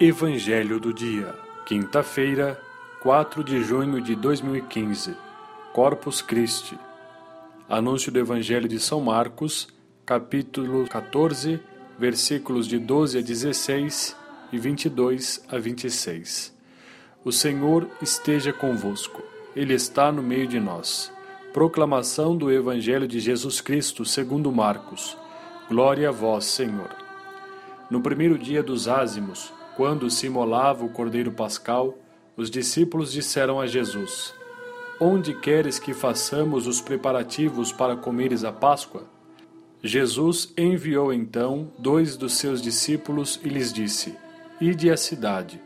Evangelho do Dia, quinta-feira, 4 de junho de 2015, Corpus Christi. Anúncio do Evangelho de São Marcos, capítulo 14, versículos de 12 a 16 e 22 a 26. O Senhor esteja convosco, Ele está no meio de nós. Proclamação do Evangelho de Jesus Cristo, segundo Marcos. Glória a vós, Senhor. No primeiro dia dos ázimos, quando se imolava o cordeiro pascal, os discípulos disseram a Jesus: Onde queres que façamos os preparativos para comeres a Páscoa? Jesus enviou então dois dos seus discípulos e lhes disse: Ide à cidade.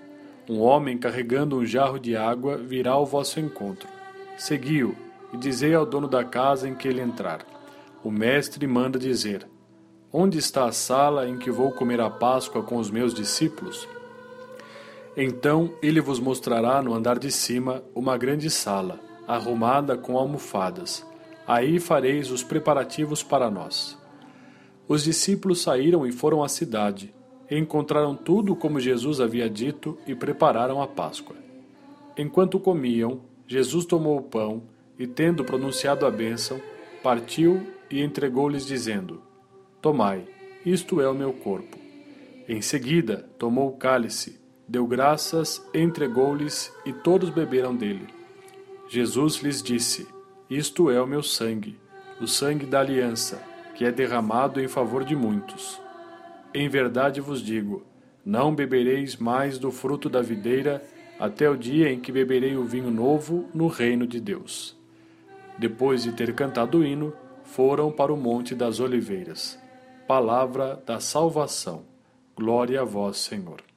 Um homem carregando um jarro de água virá ao vosso encontro. Segui-o e dizei ao dono da casa em que ele entrar: O mestre manda dizer: Onde está a sala em que vou comer a Páscoa com os meus discípulos? Então ele vos mostrará no andar de cima uma grande sala, arrumada com almofadas. Aí fareis os preparativos para nós. Os discípulos saíram e foram à cidade. E encontraram tudo como Jesus havia dito e prepararam a Páscoa. Enquanto comiam, Jesus tomou o pão e, tendo pronunciado a bênção, partiu e entregou-lhes, dizendo: Tomai, isto é o meu corpo. Em seguida, tomou o cálice deu graças, entregou-lhes e todos beberam dele. Jesus lhes disse: Isto é o meu sangue, o sangue da aliança, que é derramado em favor de muitos. Em verdade vos digo: não bebereis mais do fruto da videira até o dia em que beberei o vinho novo no reino de Deus. Depois de ter cantado o hino, foram para o Monte das Oliveiras. Palavra da salvação. Glória a vós, Senhor.